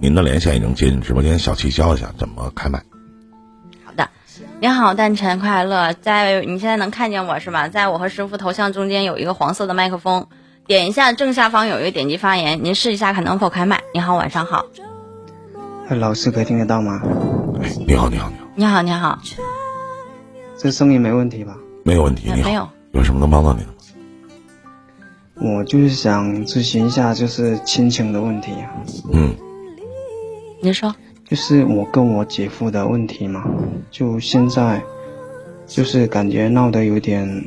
您的连线已经接进直播间，小七教一下怎么开麦。好的，你好，诞辰快乐！在你现在能看见我是吧？在我和师傅头像中间有一个黄色的麦克风，点一下正下方有一个点击发言，您试一下看能否开麦。你好，晚上好。哎，老师可以听得到吗？哎，你好，你好，你好，你好，你好，这声音没问题吧？没有问题，你好，没有，有什么能帮到你的吗？我就是想咨询一下，就是亲情的问题啊，嗯，您说，就是我跟我姐夫的问题嘛，就现在，就是感觉闹得有点，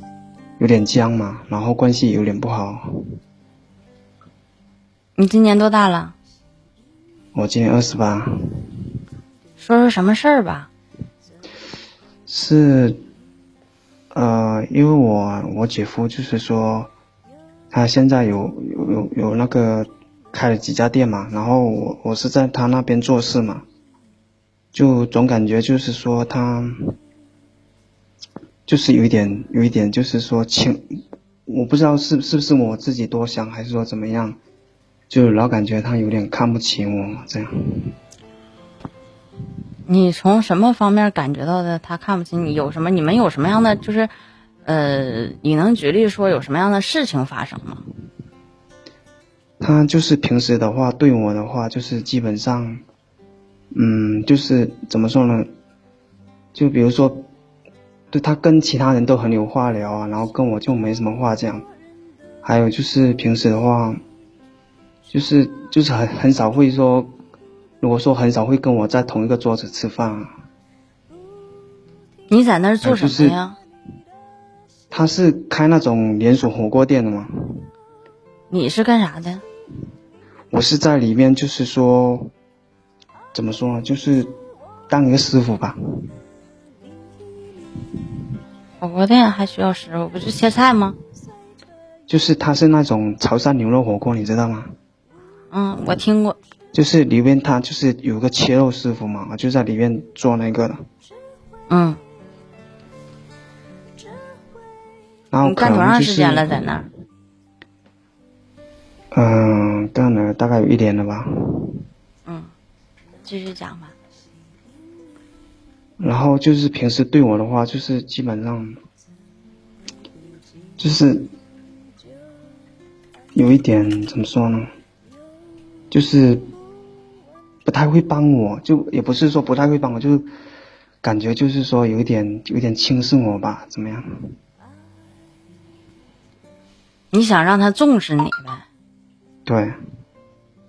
有点僵嘛，然后关系有点不好。你今年多大了？我今年二十八，说说什么事儿吧。是，呃，因为我我姐夫就是说，他现在有有有有那个开了几家店嘛，然后我我是在他那边做事嘛，就总感觉就是说他，就是有一点有一点就是说轻，我不知道是是不是我自己多想，还是说怎么样，就老感觉他有点看不起我这样。你从什么方面感觉到的？他看不起你？有什么？你们有什么样的就是，呃，你能举例说有什么样的事情发生吗？他就是平时的话对我的话就是基本上，嗯，就是怎么说呢？就比如说，对他跟其他人都很有话聊啊，然后跟我就没什么话讲。还有就是平时的话，就是就是很很少会说，如果说很少会跟我在同一个桌子吃饭啊。你在那儿做什么呀？他是开那种连锁火锅店的吗？你是干啥的？我是在里面，就是说，怎么说呢？就是当一个师傅吧。火锅店还需要师傅？不是切菜吗？就是他是那种潮汕牛肉火锅，你知道吗？嗯，我听过。就是里面他就是有个切肉师傅嘛，就在里面做那个的。嗯。然后你干多长时间了，在那儿？大概有一年了吧。嗯，继续讲吧。然后就是平时对我的话，就是基本上，就是有一点怎么说呢？就是不太会帮我，就也不是说不太会帮我，就是感觉就是说有一点有点轻视我吧，怎么样？你想让他重视你呗？对。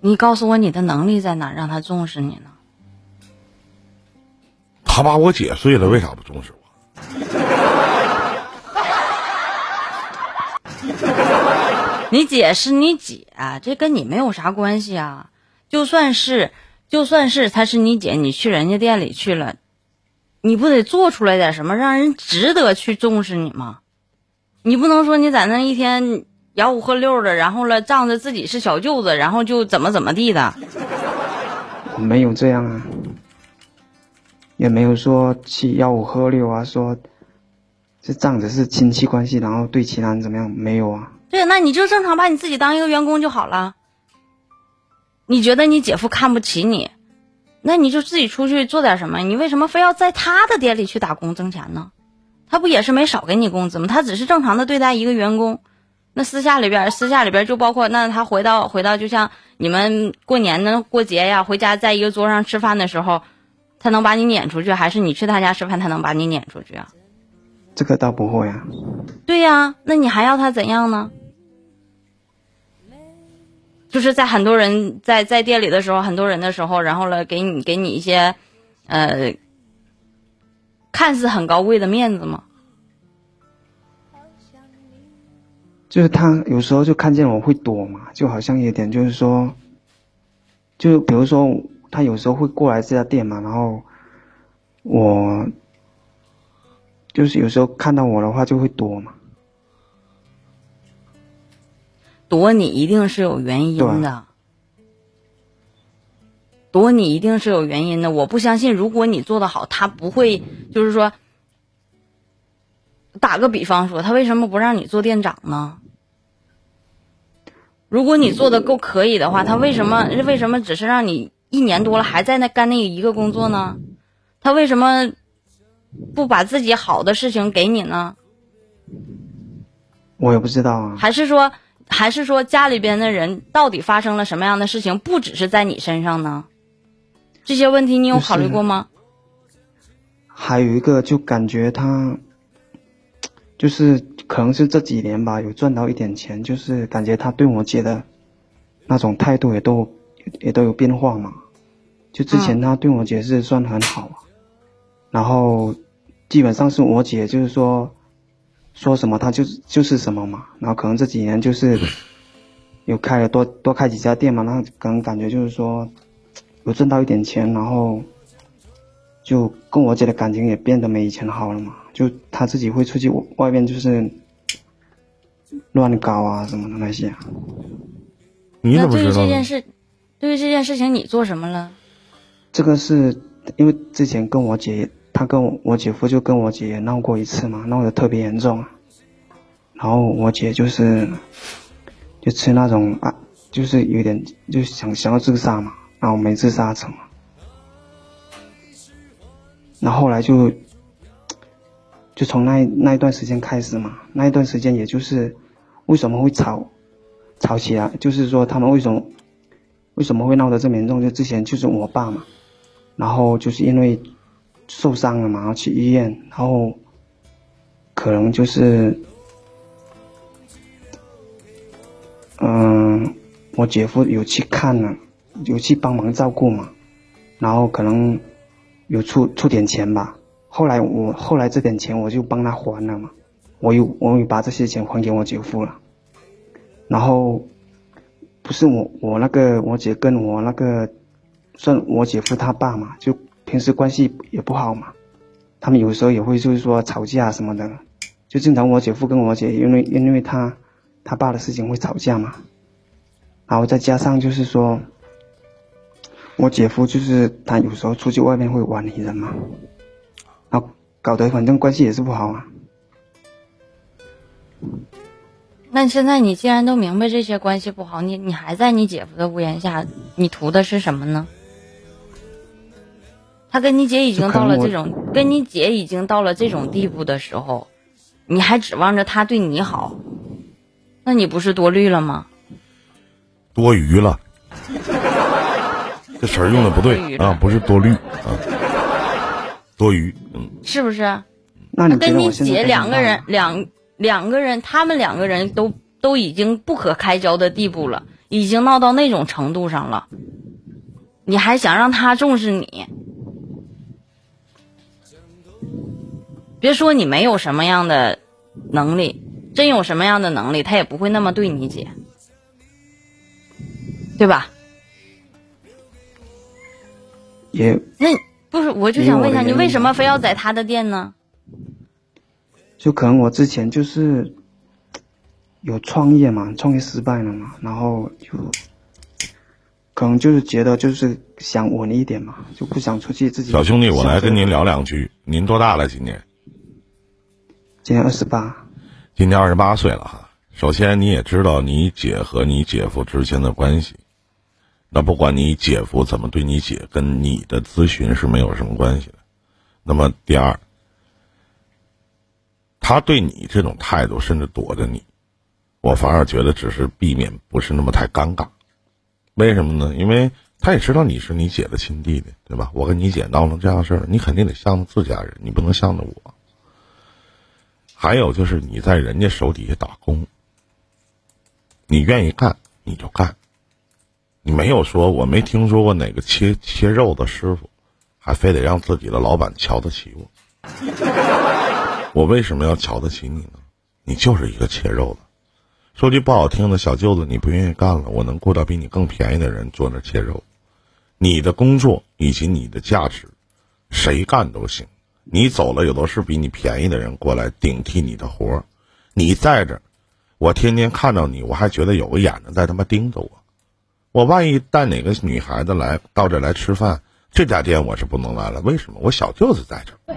你告诉我你的能力在哪，让他重视你呢？他把我姐睡了，为啥不重视我？你姐是你姐，这跟你没有啥关系啊。就算是，就算是她是你姐，你去人家店里去了，你不得做出来点什么，让人值得去重视你吗？你不能说你在那一天吆五喝六的，然后了仗着自己是小舅子，然后就怎么怎么地的。我没有这样啊，也没有说去吆五喝六啊，说这仗着是亲戚关系，然后对其他人怎么样？没有啊。对，那你就正常把你自己当一个员工就好了。你觉得你姐夫看不起你，那你就自己出去做点什么。你为什么非要在他的店里去打工挣钱呢？他不也是没少给你工资吗？他只是正常的对待一个员工。那私下里边，私下里边就包括那他回到回到，就像你们过年呢、过节呀，回家在一个桌上吃饭的时候，他能把你撵出去，还是你去他家吃饭，他能把你撵出去啊？这个倒不会啊。对呀，那你还要他怎样呢？就是在很多人在在店里的时候，很多人的时候，然后了给你给你一些，呃，看似很高贵的面子吗？就是他有时候就看见我会躲嘛，就好像有点就是说，就比如说他有时候会过来这家店嘛，然后我就是有时候看到我的话就会躲嘛。躲你一定是有原因的，躲你一定是有原因的。我不相信，如果你做的好，他不会就是说，打个比方说，他为什么不让你做店长呢？如果你做的够可以的话，他为什么为什么只是让你一年多了还在那干那一个工作呢？他为什么不把自己好的事情给你呢？我也不知道啊。还是说，还是说家里边的人到底发生了什么样的事情？不只是在你身上呢？这些问题你有考虑过吗？还有一个，就感觉他，就是可能是这几年吧，有赚到一点钱，就是感觉他对我姐的那种态度也都也都有变化嘛。就之前他对我姐是算很好，然后基本上是我姐就是说说什么他就就是什么嘛。然后可能这几年就是有开了多多开几家店嘛，那可能感觉就是说。有挣到一点钱，然后就跟我姐的感情也变得没以前好了嘛。就他自己会出去外面，就是乱搞啊什么的那些。你怎么知道？对于这件事，对于这件事情，你做什么了？这个是因为之前跟我姐，她跟我我姐夫就跟我姐闹过一次嘛，闹得特别严重。然后我姐就是就吃那种啊，就是有点就想想要自杀嘛。然后没自杀成，然后后来就，就从那那一段时间开始嘛，那一段时间也就是为什么会吵，吵起来，就是说他们为什么为什么会闹得这么严重？就之前就是我爸嘛，然后就是因为受伤了嘛，然后去医院，然后可能就是，嗯，我姐夫有去看了。有去帮忙照顾嘛，然后可能有出出点钱吧。后来我后来这点钱我就帮他还了嘛，我又我又把这些钱还给我姐夫了。然后不是我我那个我姐跟我那个算我姐夫他爸嘛，就平时关系也不好嘛。他们有时候也会就是说吵架什么的，就经常我姐夫跟我姐因为因为他他爸的事情会吵架嘛。然后再加上就是说。我姐夫就是他，有时候出去外面会玩女人嘛，搞得反正关系也是不好啊。那现在你既然都明白这些关系不好，你你还在你姐夫的屋檐下，你图的是什么呢？他跟你姐已经到了这种，跟你姐已经到了这种地步的时候，你还指望着他对你好，那你不是多虑了吗？多余了。这词儿用的不对啊，不是多虑啊，多余，嗯，是不是？那跟你姐两个人，两两个人，他们两个人都都已经不可开交的地步了，已经闹到那种程度上了，你还想让他重视你？别说你没有什么样的能力，真有什么样的能力，他也不会那么对你姐，对吧？也那不是，我就想问一下，你为什么非要在他的店呢？就可能我之前就是有创业嘛，创业失败了嘛，然后就可能就是觉得就是想稳一点嘛，就不想出去自己。小兄弟，我来跟您聊两句。您多大了？今年？今年二十八。今年二十八岁了哈。首先，你也知道你姐和你姐夫之间的关系。那不管你姐夫怎么对你姐，跟你的咨询是没有什么关系的。那么第二，他对你这种态度，甚至躲着你，我反而觉得只是避免不是那么太尴尬。为什么呢？因为他也知道你是你姐的亲弟弟，对吧？我跟你姐闹成这样事儿，你肯定得向着自家人，你不能向着我。还有就是你在人家手底下打工，你愿意干你就干。你没有说，我没听说过哪个切切肉的师傅，还非得让自己的老板瞧得起我。我为什么要瞧得起你呢？你就是一个切肉的。说句不好听的，小舅子，你不愿意干了，我能雇到比你更便宜的人坐那切肉。你的工作以及你的价值，谁干都行。你走了，有的是比你便宜的人过来顶替你的活儿。你在这，我天天看到你，我还觉得有个眼睛在他妈盯着我。我万一带哪个女孩子来到这来吃饭，这家店我是不能来了。为什么？我小舅子在这，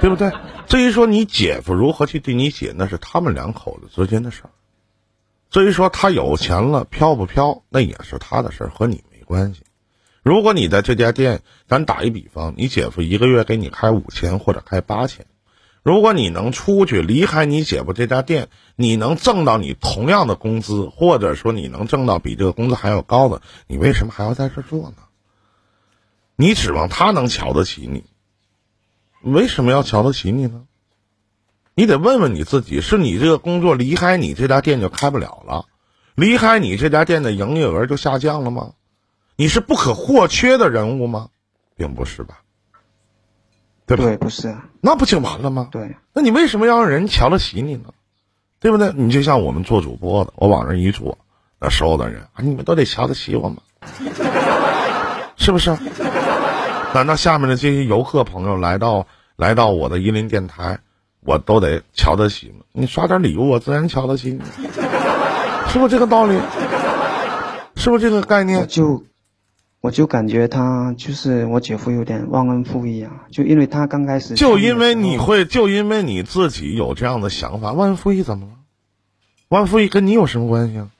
对不对？至于说你姐夫如何去对你姐，那是他们两口子之间的事儿。至于说他有钱了飘不飘，那也是他的事儿，和你没关系。如果你在这家店，咱打一比方，你姐夫一个月给你开五千或者开八千，如果你能出去离开你姐夫这家店，你能挣到你同样的工资，或者说你能挣到比这个工资还要高的，你为什么还要在这做呢？你指望他能瞧得起你？为什么要瞧得起你呢？你得问问你自己：是你这个工作离开你这家店就开不了了，离开你这家店的营业额就下降了吗？你是不可或缺的人物吗？并不是吧？对吧？对，不是啊，那不就完了吗？对，那你为什么要让人瞧得起你呢？对不对？你就像我们做主播的，我往那一坐，那所有的人啊，你们都得瞧得起我吗？是不是？难道下面的这些游客朋友来到来到我的伊林电台，我都得瞧得起吗？你刷点礼物，我自然瞧得起你，是不是这个道理？是不是这个概念？就我就感觉他就是我姐夫有点忘恩负义啊，就因为他刚开始就因为你会。就因为你自己有这样的想法，忘恩负义怎么了？忘恩负义跟你有什么关系啊？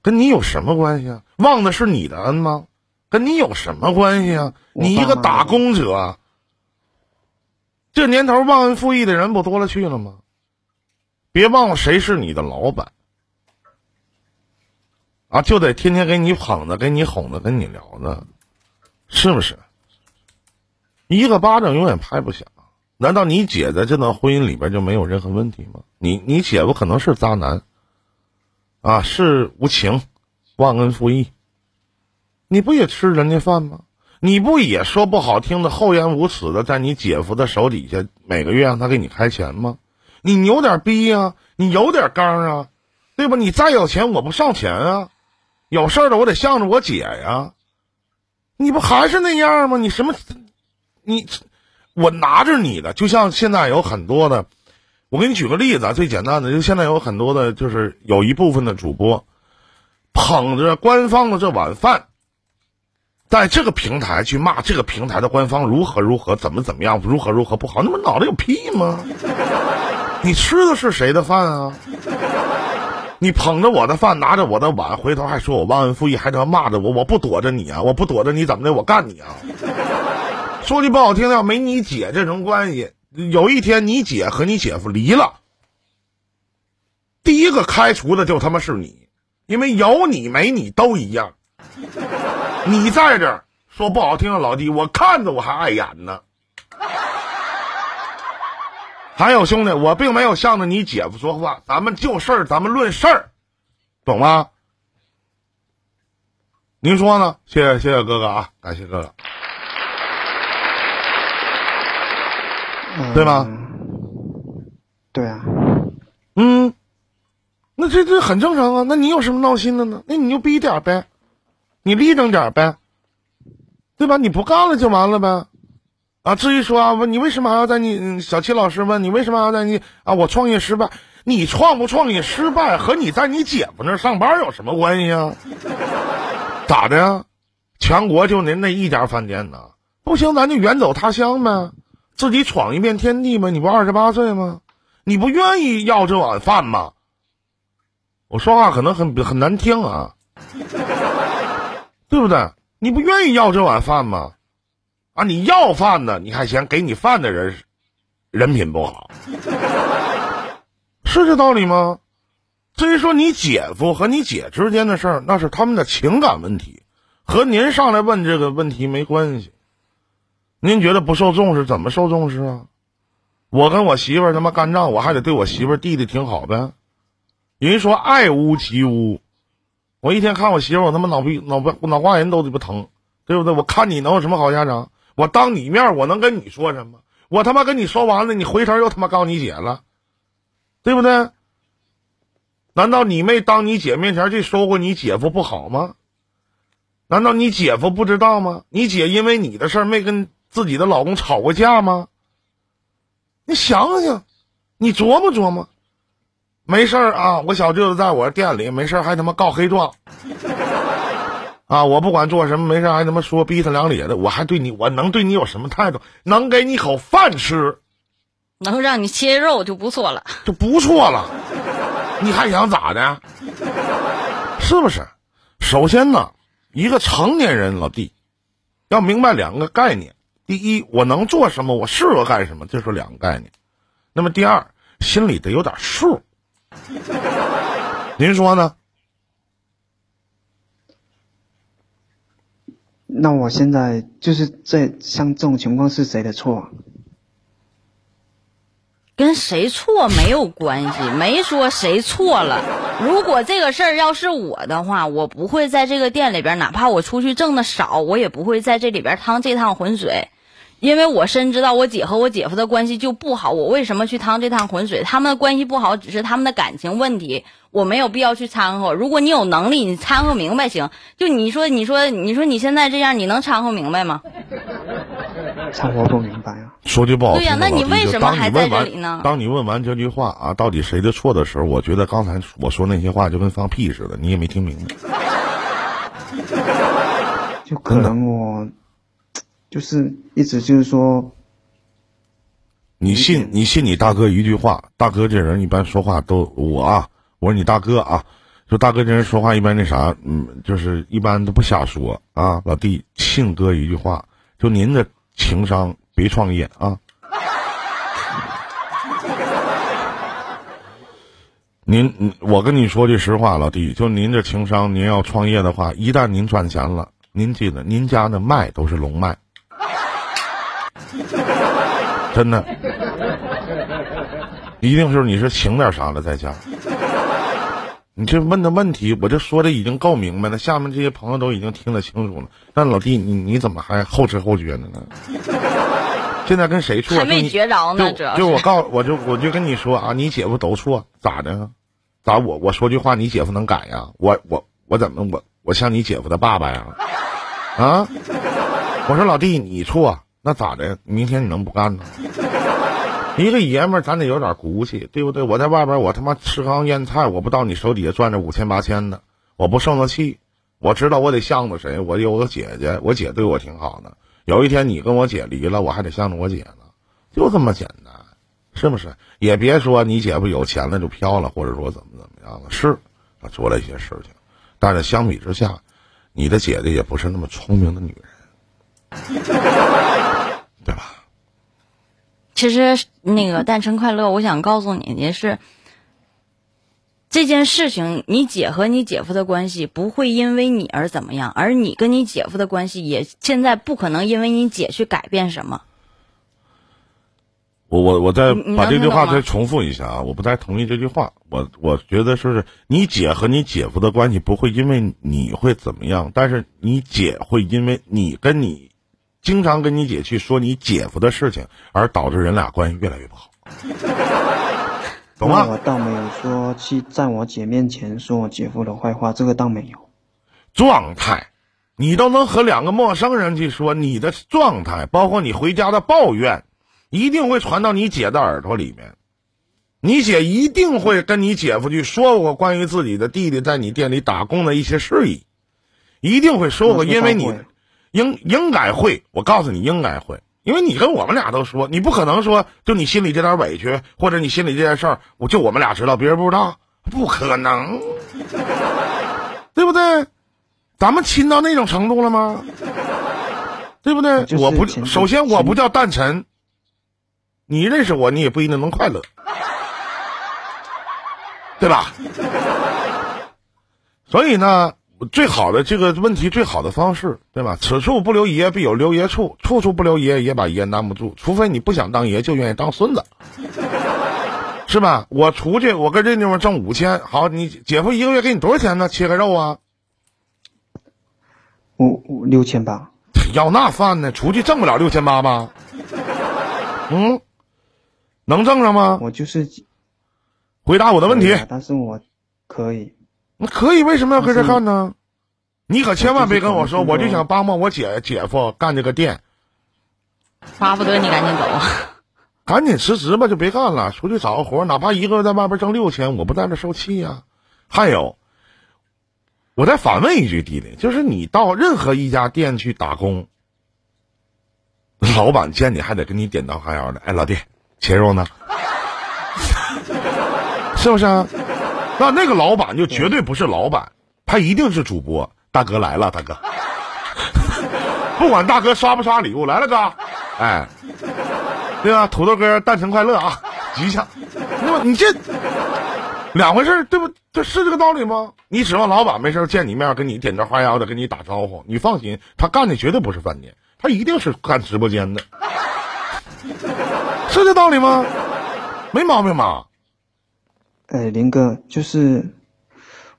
跟你有什么关系啊？忘的是你的恩吗？跟你有什么关系啊？你一个打工者啊，这年头忘恩负义的人不多了去了吗？别忘了谁是你的老板啊，就得天天给你捧着，给你哄着，跟你聊着，是不是？一个巴掌永远拍不响。难道你姐在这段婚姻里边就没有任何问题吗？你你姐夫可能是渣男，啊，是无情，忘恩负义。你不也吃人家饭吗？你不也说不好听的厚颜无耻的，在你姐夫的手底下每个月让他给你开钱吗？你扭点逼呀、你有点刚啊，对吧？你再有钱我不上钱啊，有事儿了我得向着我姐呀。你不还是那样吗？你什么？你我拿着你的，就像现在有很多的，我给你举个例子啊，最简单的，就现在有很多的，就是有一部分的主播捧着官方的这碗饭，在这个平台去骂这个平台的官方如何如何，怎么怎么样，如何如何不好，那不脑袋有屁吗？你吃的是谁的饭啊？你捧着我的饭，拿着我的碗，回头还说我忘恩负义，还他妈骂着我，我不躲着你啊，我不躲着你怎么的，我干你啊！说句不好听的，要没你姐这层关系，有一天你姐和你姐夫离了，第一个开除的就他妈是你，因为有你没你都一样。你在这儿说不好听的，老弟，我看着我还碍眼呢。还有兄弟，我并没有向着你姐夫说话，咱们就事儿，咱们论事儿，懂吗？您说呢？谢谢谢谢哥哥啊，感谢哥哥。嗯对吗？对啊，嗯，那这这很正常啊。那你有什么闹心的呢？那你就逼点儿呗，你立正点儿呗，对吧？你不干了就完了呗。啊，至于说啊，问你为什么还要在你小七老师问你为什么还要在你啊？我创业失败，你创不创业失败和你在你姐夫那上班有什么关系啊？咋的呀？全国就您那一家饭店呢？不行，咱就远走他乡呗，自己闯一片天地呗。你不二十八岁吗？你不愿意要这碗饭吗？我说话可能很很难听啊，对不对？你不愿意要这碗饭吗？啊，你要饭呢，你还嫌给你饭的人人品不好，是这道理吗？至于说你姐夫和你姐之间的事儿，那是他们的情感问题，和您上来问这个问题没关系。您觉得不受重视，怎么受重视啊？我跟我媳妇儿他妈干仗，我还得对我媳妇儿弟弟挺好呗。人说爱屋及乌，我一天看我媳妇儿，我他妈脑皮脑脑瓜仁都鸡巴疼，对不对？我看你能有什么好下场？我当你面，我能跟你说什么？我他妈跟你说完了，你回头又他妈告你姐了，对不对？难道你没当你姐面前去说过你姐夫不好吗？难道你姐夫不知道吗？你姐因为你的事儿没跟自己的老公吵过架吗？你想想，你琢磨琢磨。没事儿啊，我小舅子在我店里，没事儿还他妈告黑状。啊，我不管做什么，没事还他妈说逼他两咧的，我还对你，我能对你有什么态度？能给你口饭吃能让你切肉就不错了。就不错了。你还想咋的？是不是？首先呢，一个成年人老弟，要明白两个概念：第一，我能做什么，我适合干什么，这是两个概念。那么第二，心里得有点数。您说呢？那我现在就是这像这种情况是谁的错？跟谁错没有关系，没说谁错了。如果这个事儿要是我的话，我不会在这个店里边，哪怕我出去挣的少，我也不会在这里边趟这趟浑水，因为我深知道我姐和我姐夫的关系就不好。我为什么去趟这趟浑水？他们的关系不好，只是他们的感情问题，我没有必要去掺和。如果你有能力，你掺和明白行。就你说，你说，你说你现在这样，你能掺和明白吗？掺和不明白啊。说句不好听的，对呀那你为什么还在这里呢当你问完这句话啊，到底谁的错的时候，我觉得刚才我说那些话就跟放屁似的，你也没听明白。就可能我就是一直就是说，你信你信你大哥一句话，大哥这人一般说话都我啊，我说你大哥啊，就大哥这人说话一般那啥，嗯，就是一般都不瞎说啊。老弟，信哥一句话，就您的情商别创业啊。您，嗯我跟你说句实话，老弟，就您这情商，您要创业的话，一旦您赚钱了，您记得您家的脉都是龙脉，真的，一定是你是请点啥了在家。你这问的问题，我这说的已经够明白了，下面这些朋友都已经听得清楚了。但老弟，你你怎么还后知后觉的呢？现在跟谁处啊？还没觉着呢，主就要就我告我就我就跟你说啊，你姐夫都错，咋的？咋我我说句话，你姐夫能改呀？我我我怎么我我像你姐夫的爸爸呀？啊？我说老弟，你错，那咋的？明天你能不干呢？一个爷们儿，咱得有点骨气，对不对？我在外边，我他妈吃糠咽菜，我不到你手底下赚着五千八千的，我不受那气。我知道我得向着谁，我有个姐姐，我姐对我挺好的。有一天你跟我姐离了，我还得向着我姐呢，就这么简单，是不是？也别说你姐夫有钱了就飘了，或者说怎么怎么样了，是他做了一些事情，但是相比之下，你的姐姐也不是那么聪明的女人，对吧？其实那个诞辰快乐，我想告诉你的是，这件事情，你姐和你姐夫的关系不会因为你而怎么样，而你跟你姐夫的关系也现在不可能因为你姐去改变什么。我我我再把这句话再重复一下啊！我不太同意这句话。我我觉得是你姐和你姐夫的关系不会因为你会怎么样，但是你姐会因为你跟你经常跟你姐去说你姐夫的事情，而导致人俩关系越来越不好，懂吗？我倒没有说去在我姐面前说我姐夫的坏话，这个倒没有。状态，你都能和两个陌生人去说你的状态，包括你回家的抱怨，一定会传到你姐的耳朵里面。你姐一定会跟你姐夫去说过关于自己的弟弟在你店里打工的一些事宜，一定会说过，因为你应应该会，我告诉你应该会，因为你跟我们俩都说，你不可能说就你心里这点委屈，或者你心里这件事儿，我就我们俩知道，别人不知道，不可能，对不对？咱们亲到那种程度了吗？对不对？就是我不，首先我不叫诞辰，你认识我，你也不一定能快乐，对吧？所以呢，最好的这个问题，最好的方式，对吧？此处不留爷，必有留爷处；处处不留爷，也把爷难不住。除非你不想当爷，就愿意当孙子，是吧？我出去，我搁这地方挣五千，好，你姐夫一个月给你多少钱呢？切个肉啊，五五六千八，要那饭呢？出去挣不了六千八吧？嗯，能挣上吗？我就是回答我的问题但是我可以。那可以，为什么要跟这干呢？你可千万别跟我说，我我就想帮帮我姐姐夫干这个店，巴不得你赶紧走。赶紧辞职吧，就别干了，出去找个活儿，哪怕一个月在外边挣六千，我不在这受气呀、还有，我再反问一句，弟弟，就是你到任何一家店去打工，老板见你还得跟你点头哈腰的，哎，老弟，切肉呢？是不是啊？那那个老板就绝对不是老板，他一定是主播。大哥来了，大哥，不管大哥刷不刷礼物，来了哥，哎，对吧？土豆哥诞辰快乐啊，吉祥。那么你这两回事对不？这是这个道理吗？你指望老板没事见你面跟你点头哈腰的跟你打招呼？你放心，他干的绝对不是饭店，他一定是干直播间的，是这道理吗？没毛病吧？呃，林哥，就是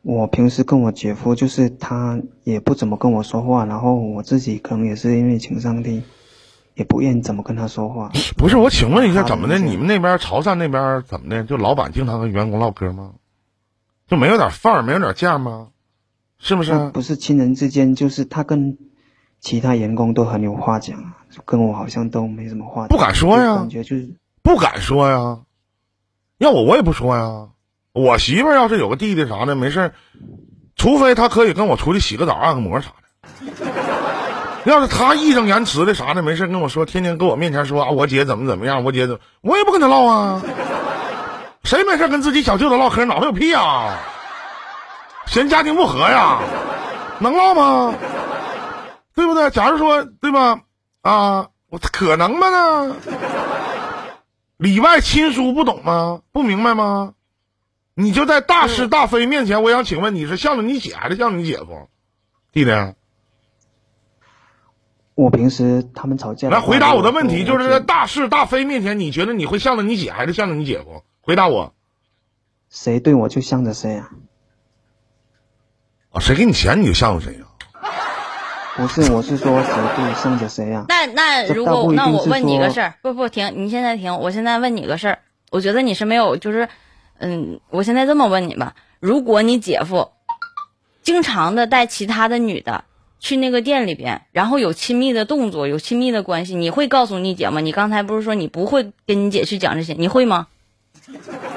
我平时跟我姐夫，就是他也不怎么跟我说话，然后我自己可能也是因为情商低，也不愿意怎么跟他说话。不是，我请问一下，怎么的？你们那边潮汕那边怎么的？就老板经常跟员工唠嗑吗？就没有点范儿，没有点价吗？是不是？他不是亲人之间，就是他跟其他员工都很有话讲，就跟我好像都没什么话讲。不敢说呀感觉就是不敢说呀。要我我也不说呀。我媳妇要是有个弟弟啥的，没事儿除非他可以跟我出去洗个澡、按个摩啥的。要是他义正言辞的啥的，没事跟我说，天天跟我面前说啊，我姐怎么怎么样，我姐怎么，我也不跟他唠啊。谁没事跟自己小舅子唠嗑，脑袋有屁啊？嫌家庭不和呀？能唠吗？对不对？假如说对吧？啊，我可能吗呢？里外亲疏不懂吗？不明白吗？你就在大是大非面前，我想请问你是向着你姐还是向着你姐夫？弟弟，我平时他们吵架。来回答我的问题，就是在在大是大非面前，你觉得你会向着你姐还是向着你姐夫？回答我谁对我就向着谁啊？啊！谁给你钱你就向着谁呀、不是，我是说谁对向着谁啊？那那如果那我问你个事儿，不不停，你现在停，我现在问你个事儿，我觉得你是没有，就是，嗯，我现在这么问你吧，如果你姐夫经常的带其他的女的去那个店里边，然后有亲密的动作，有亲密的关系，你会告诉你姐吗？你刚才不是说你不会跟你姐去讲这些，你会吗？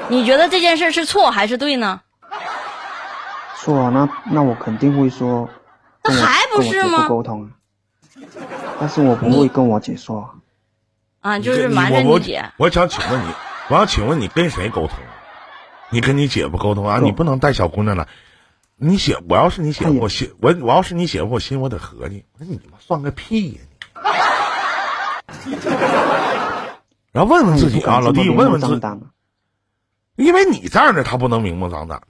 你觉得这件事是错还是对呢？错啊，那那我肯定会说。那还不是吗夫沟通啊，但是我不会跟我姐说。啊，就是瞒着我你姐。我想请问你，我想请问你跟谁沟通？你跟你姐夫沟通啊？你不能带小姑娘来。你姐，我要是你姐夫，我心我我要是你姐夫，我心我得合计，我说你妈算个屁呀、你！然后问问自己啊，老弟，问问自己，因为你这样的他不能明目张胆的。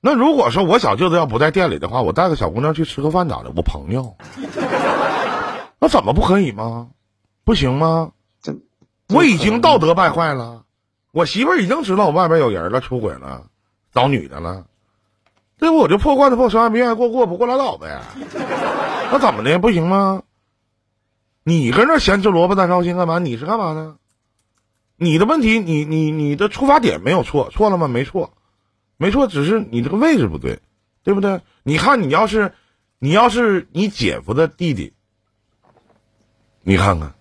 那如果说我小舅子要不在店里的话，我带个小姑娘去吃个饭咋的？我朋友，那怎么不可以吗？不行吗？我已经道德败坏了，我媳妇儿已经知道我外边有人了，出轨了，找女的了，这不我就破罐子破摔，没愿意过过不过拉倒呗。那怎么的不行吗？你跟这闲吃萝卜淡操心干嘛？你是干嘛呢？你的问题，你你你的出发点没有错，错了吗？没错，没错，只是你这个位置不对，对不对？你看，你要是你要是你姐夫的弟弟，你看看。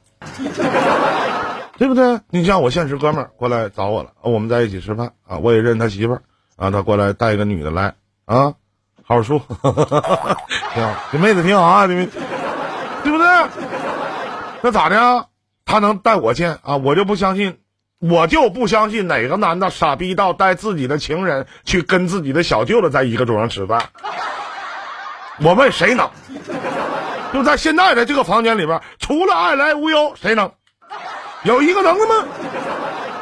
对不对？你像我现实哥们儿过来找我了，我们在一起吃饭啊，我也认他媳妇儿啊，他过来带一个女的来啊，好好说，挺好，这妹子挺好啊，这妹，对不对？那咋的？他能带我见啊？我就不相信，我就不相信哪个男的傻逼到带自己的情人去跟自己的小舅子在一个桌上吃饭。我问谁能？就在现在的这个房间里边，除了爱来无忧，谁能？有一个能的吗？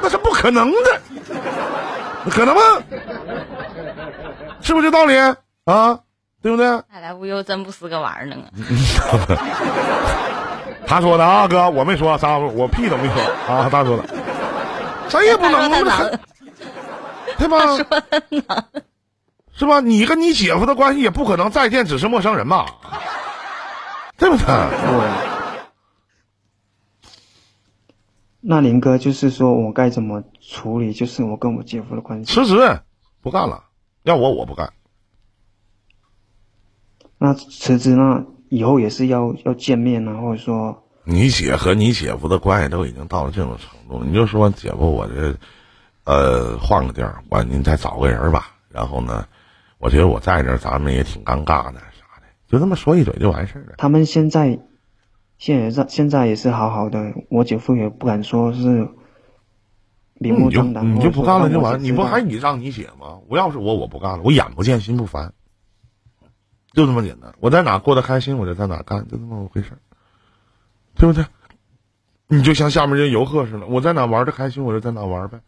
那是不可能的，可能吗？是不是这道理啊？对不对？爱来无忧真不是个玩意儿呢。他说的啊，哥，我没说，啥我屁都没说啊，他说的，谁也不能，他他能对吧？说的能，是吧？你跟你姐夫的关系也不可能再见只是陌生人吧？对不对？对。那林哥就是说我该怎么处理？就是我跟我姐夫的关系。辞职，不干了。要我我不干。那辞职那以后也是要要见面啊，或者说你姐和你姐夫的关系都已经到了这种程度，你就说姐夫，我这呃换个地儿，我您再找个人吧。然后呢，我觉得我在这儿咱们也挺尴尬的啥的，就这么说一嘴就完事儿了。他们现在现在现在也是好好的，我姐夫也不敢说是明目你就张胆，你就不干了就完了，你不还你让你姐吗？我要是我，我不干了，我眼不见心不烦，就这么简单。我在哪过得开心，我就在哪干，就这么回事儿对不对？你就像下面这些游客似的，我在哪玩的开心，我就在哪玩呗，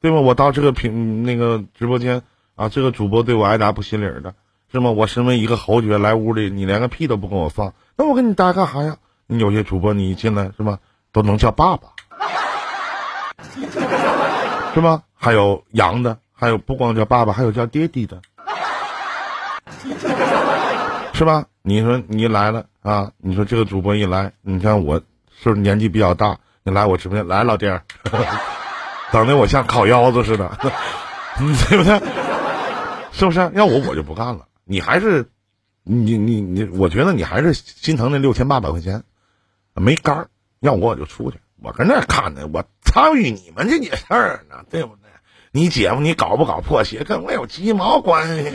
对吧？我到这个屏那个直播间啊，这个主播对我爱答不心理的，是吗？我身为一个侯爵来屋里，你连个屁都不跟我放，那我跟你待干啥呀？你有些主播你一进来是吧，都能叫爸爸。是吧？还有洋的，还有不光叫爸爸，还有叫爹地的，是吧？你说你来了啊？你说这个主播一来，你看我是不是年纪比较大？你来我直播间来，老弟儿，等的我像烤腰子似的，对不对？是不是？要我我就不干了。你还是你你你，我觉得你还是心疼那六千八百块钱，没杆儿。要我我就出去。我跟那儿看呢，我参与你们这些事儿呢，对不对？你姐夫你搞不搞破鞋，跟我有鸡毛关系，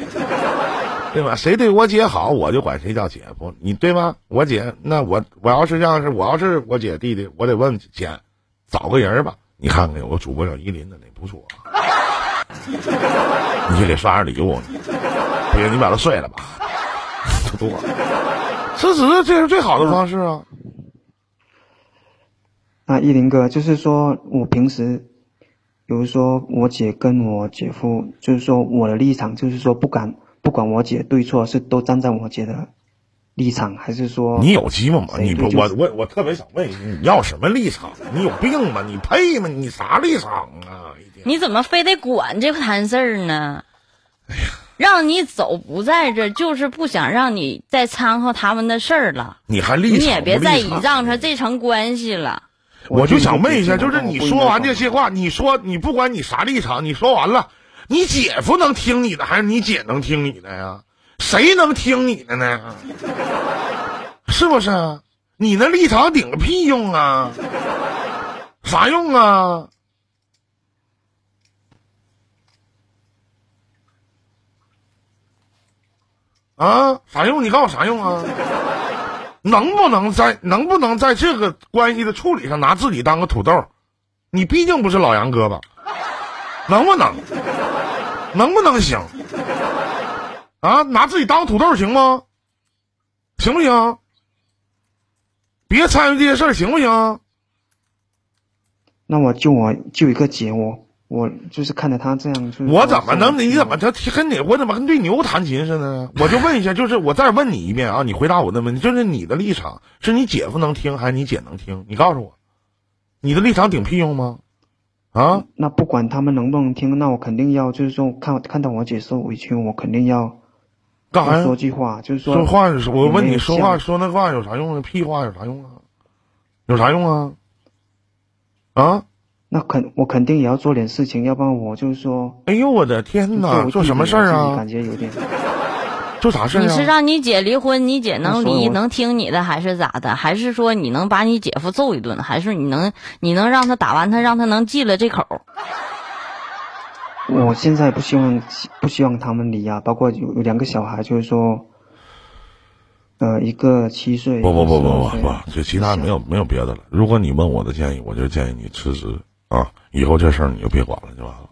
对吧？谁对我姐好，我就管谁叫姐夫，你对吗？我姐，那我我要是要是我要是我姐弟弟，我得问姐，找个人吧。你看看有个主播叫依林的，那不错，你就给刷点礼物，不行你把他睡了吧，多 多，辞职这是最好的方式啊。那依林哥，就是说我平时，比如说我姐跟我姐夫，就是说我的立场，就是说不敢不管我姐对错，是都站在我姐的立场，还是说你有鸡巴吗？你不我我我特别想问一句，你要什么立场？你有病吗？你配吗？你啥立场啊？你怎么非得管这摊事儿呢？让你走不在这，就是不想让你再掺和他们的事儿了。你还立场？你也别再倚仗仗着这层关系了。我就想问一下，就是你说完这些话，你说你不管你啥立场，你说完了，你姐夫能听你的，还是你姐能听你的呀？谁能听你的呢？是不是？你那立场顶个屁用啊？啥用啊？啊，啥用？你告诉我啥用啊？能不能在能不能在这个关系的处理上拿自己当个土豆？你毕竟不是老杨哥吧？能不能？能不能行？啊，拿自己当土豆行吗？行不行？别参与这些事儿，行不行？那我就我就一个节目我就是看着他这样，就是我怎么能？你怎么这跟你我怎么跟对牛弹琴似的呢？我就问一下，就是我再问你一遍啊，你回答我的问题，就是你的立场是你姐夫能听还是你姐能听？你告诉我，你的立场顶屁用吗？啊？那不管他们能不能听，那我肯定要就是说看看到我姐受委屈，我肯定要干啥呀？说句话，就是说说话是我问你说话说那话有啥用啊？屁话有啥用啊？有啥用啊？啊？那肯我肯定也要做点事情，要不然我就说哎呦我的天哪！做什么事儿啊感？觉有点，做啥事儿你是啊？让你姐离婚，你姐能离，能听你的，还是咋的？还是说你能把你姐夫揍一顿？还是你能你能让他打完他，让他能记了这口？我现在不希望不希望他们离啊，包括有有两个小孩，就是说，呃，一个七岁，不不不不不不，就其他没有没有别的了。如果你问我的建议，我就建议你辞职啊，以后这事儿你就别管了就完了。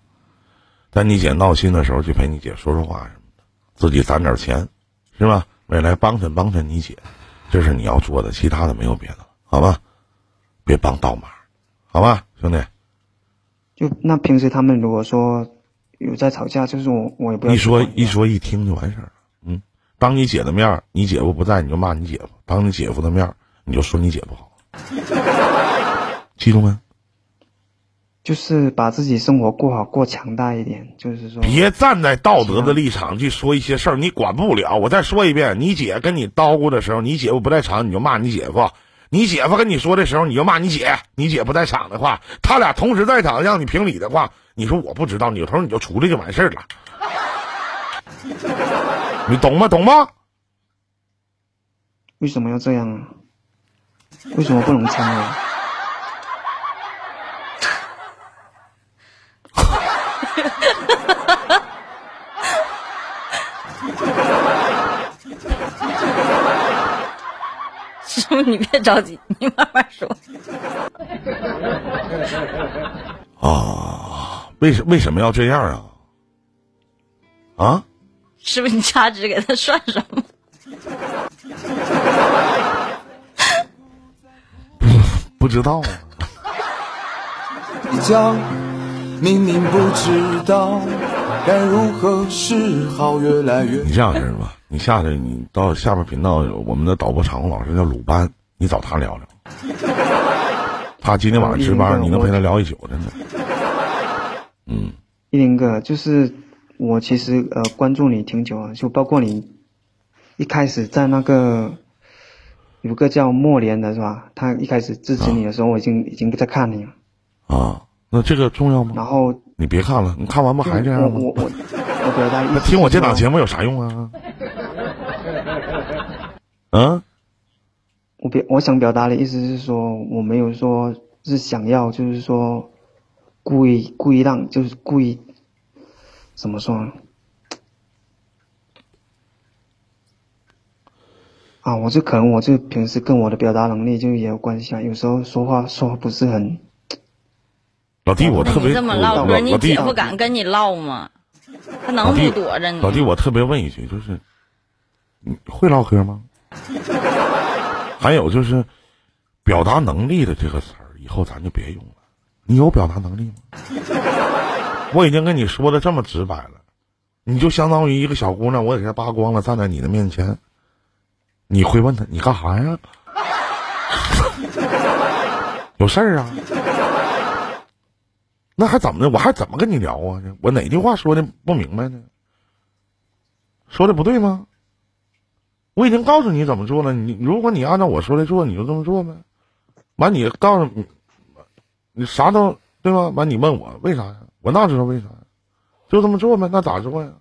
在你姐闹心的时候，去陪你姐说说话什么的，自己攒点钱，是吧？未来帮衬帮衬你姐，这是你要做的，其他的没有别的了，好吧？别帮倒忙，好吧，兄弟。就那平时他们如果说有在吵架，就是我我也不要一说一说一听就完事儿了。嗯，当你姐的面儿，你姐夫不在，你就骂你姐夫；当你姐夫的面儿，你就说你姐夫好。记住没？就是把自己生活过好，过强大一点，就是说别站在道德的立场去说一些事儿，你管不了。我再说一遍，你姐跟你叨咕的时候，你姐夫不在场，你就骂你姐夫；你姐夫跟你说的时候，你就骂你姐。你姐不在场的话，他俩同时在场，让你评理的话，你说我不知道，扭头你就出来就完事儿了。你懂吗？懂吗？为什么要这样啊？为什么不能参与？师傅，你别着急，你慢慢说。啊，为什为什么要这样啊？啊？是不是你掐指给他算什么？不知道啊。你讲，明明不知道该如何是好，越来越你这样式儿吧，你下去，你到下边频道我们的导播场控老师叫鲁班，你找他聊聊。他今天晚上值班，你能陪他聊一宿，真的。嗯，一林哥，就是我其实呃关注你挺久了，就包括你一开始在那个有个叫莫连的是吧？他一开始支持你的时候，我已经已经在看你了。啊，那这个重要吗？然后你别看了，你看完不还这样吗？我我我我表达那听我这档节目有啥用啊？嗯，我表我想表达的意思是说，我没有说是想要，就是说故意故意让，就是故意怎么说？啊，我就可能我就平时跟我的表达能力就也有关系啊，有时候说话说话不是很，老弟，我特别你这么唠，你姐夫敢跟你唠吗？他能不躲着你？老弟，我特别问一句，就是你会唠嗑吗？还有就是表达能力的这个词儿，以后咱就别用了。你有表达能力吗？我已经跟你说的这么直白了，你就相当于一个小姑娘，我给她扒光了，站在你的面前，你会问她你干啥呀？有事儿啊？那还怎么的？我还怎么跟你聊啊？我哪句话说的不明白呢？说的不对吗？我已经告诉你怎么做了，你如果你按照我说的做，你就这么做呗。完，你告诉你，你啥都对吧？完，你问我为啥呀？我哪知道为啥呀？就这么做呗，那咋做呀？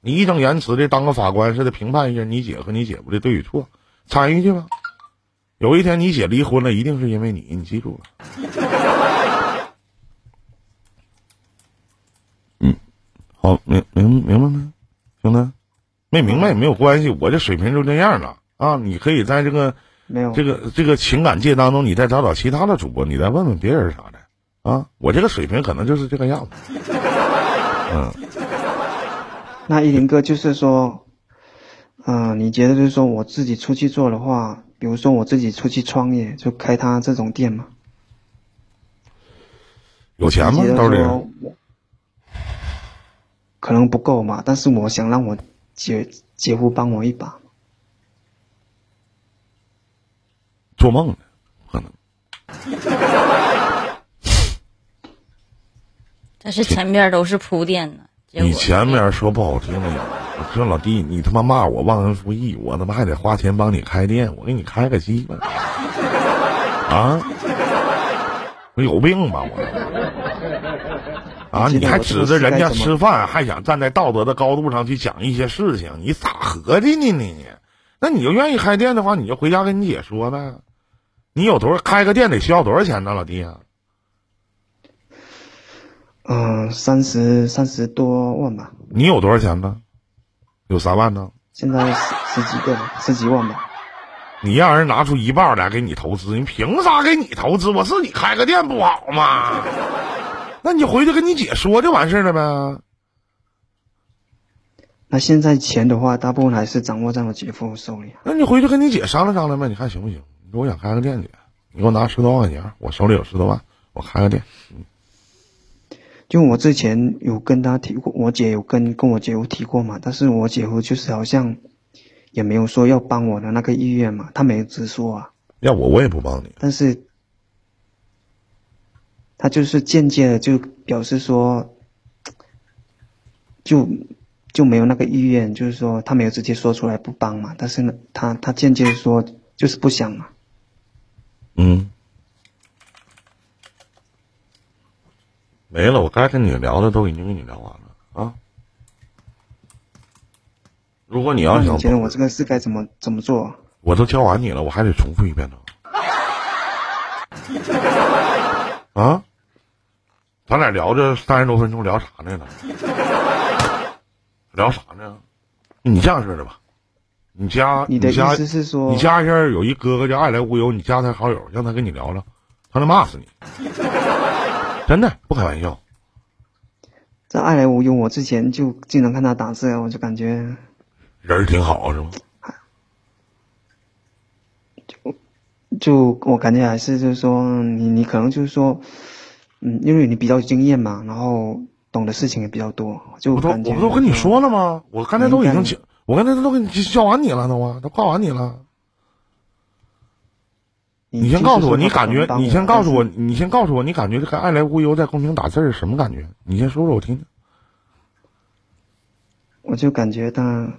你义正言辞的当个法官似的评判一下你姐和你姐夫的对与错，参与去吧。有一天你姐离婚了，一定是因为你，你记住了。嗯，好，明明明白没，兄弟？没明白也没有关系，我这水平就这样了啊！你可以在这个没有这个这个情感界当中，你再找找其他的主播，你再问问别人啥的啊！我这个水平可能就是这个样子。嗯，那依林哥就是说，嗯、你觉得就是说我自己出去做的话，比如说我自己出去创业，就开他这种店吗？有钱吗兜里可能不够嘛，但是我想让我姐姐夫帮我一把。做梦呢，可能 但是前面都是铺垫呢。你前面说不好听的，我说老弟，你他妈骂我忘恩负义，我他妈还得花钱帮你开店，我给你开个鸡巴啊！我有病吧我？啊！你还指着人家吃饭，还想站在道德的高度上去讲一些事情，你咋合计呢你？那你就愿意开店的话，你就回家跟你姐说呗。你有多少开个店得需要多少钱呢，老弟啊？嗯、三十三十多万吧，你有多少钱呢？有三万呢？现在十十几个吧，十几万吧。你让人拿出一半来给你投资，你凭啥给你投资？我自己开个店不好吗？那你回去跟你姐说就完事儿了呗。那现在钱的话，大部分还是掌握在我姐夫手里。那你回去跟你姐商量商量呗，你看行不行？你说我想开个店去，你给我拿十多万块钱，我手里有十多万，我开个店。就我之前有跟他提过，我姐有跟跟我姐夫提过嘛，但是我姐夫就是好像也没有说要帮我的那个意愿嘛，他没直说啊，要我我也不帮你。但是他就是间接的就表示说，就就没有那个意愿，就是说他没有直接说出来不帮嘛，但是呢，他他间接地说就是不想嘛，嗯，没了，我该跟你聊的都已经跟你聊完了啊。如果你要想你觉得我这个事该怎么怎么做？我都教完你了，我还得重复一遍呢。啊？咱俩聊这三十多分钟，聊啥呢？聊啥呢？你这样式的吧，你加你的意加思是说你加一下有一哥哥叫爱来无忧，你加他好友，让他跟你聊聊，他能骂死你。真的不开玩笑。这爱来无忧，我之前就经常看他打字，我就感觉人儿挺好是吗？就就我感觉还是就是说你你可能就是说，嗯，因为你比较有经验嘛，然后懂的事情也比较多，就我都我不都跟你说了吗？我刚才都已经教，我刚才都跟你教完你了，都啊，都告完你了。你你先告诉我，你感觉，你先告诉我，你先告诉我，你感觉这个爱来无忧在公屏打字是什么感觉？你先说说我听听。我就感觉他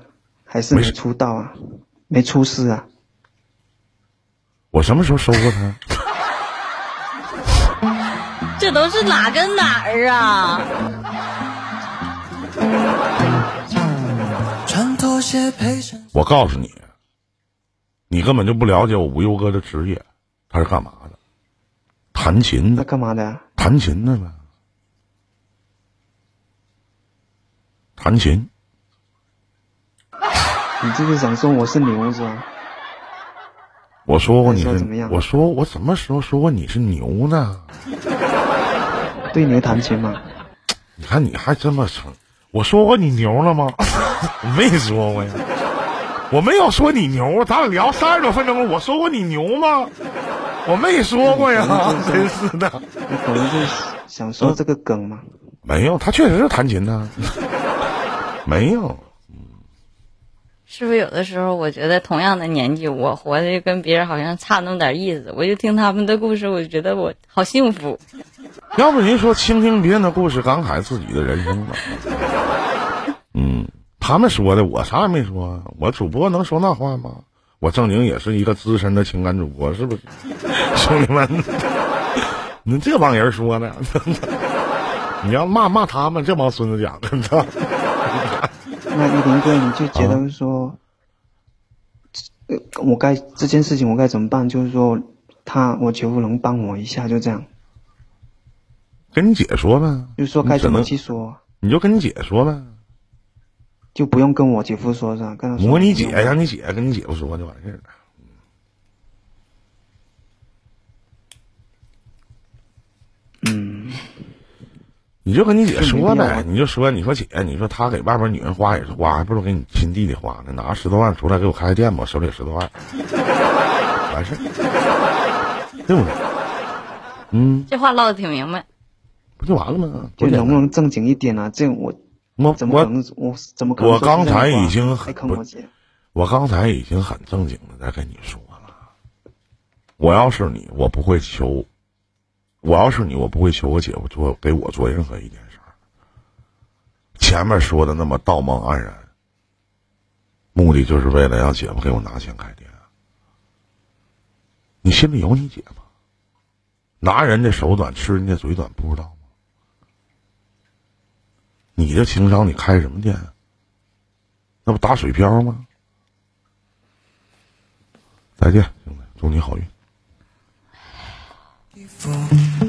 还是没出道啊，没出师啊。我什么时候收过他？这都是哪跟哪儿啊？穿拖鞋配我告诉你，你根本就不了解我无忧哥的职业，他是干嘛的？弹琴的，干嘛的？弹琴的呗。弹琴，你这是想说我是牛是吧？我说过你是我说我什么时候说过你是牛呢？对牛弹琴吗？你看你还这么说，我说过你牛了吗？我没说过呀，我没有说你牛，咱俩聊三十多分钟了，我说过你牛吗？我没说过呀，真是的。你可能就是想说这个梗吗？没有，他确实是弹琴的，没有。是不是有的时候，我觉得同样的年纪，我活的跟别人好像差那么点意思？我就听他们的故事，我就觉得我好幸福。要不您说倾听别人的故事，感慨自己的人生吧。嗯，他们说的，我啥也没说。我主播能说那话吗？我正经也是一个资深的情感主播，是不是？兄弟们，你这帮人说的，你要骂骂他们这帮孙子讲的，你知道？那依林哥，你就觉得说，呃，我该这件事情我该怎么办？就是说，他我姐夫能帮我一下，就这样，跟你姐说呗，就说该怎么去说，你就跟你姐说呗。就不用跟我姐夫说是吧？跟他说模拟姐，让你姐跟你姐夫说就完事儿了。你就跟你姐说呗你就说，你说姐，你说他给外边女人花也是花，还不如给你亲弟弟花呢。拿十多万出来给我开个店吧，手里十多万，完事儿，对不对？嗯，这话唠的挺明白。不就完了吗？就能不能正经一点啊？这我我怎么可我能我怎么可能我刚才已经很坑我姐？我刚才已经很正经的在跟你说了，我要是你，我不会求，我要是你，我不会求我姐夫做给我做任何一件事儿。前面说的那么道貌岸然，目的就是为了让姐夫给我拿钱开店。你心里有你姐吗？拿人家手短，吃人家嘴短，不知道吗？你这情商，你开什么店？那不打水漂吗？再见，兄弟，祝你好运。fool.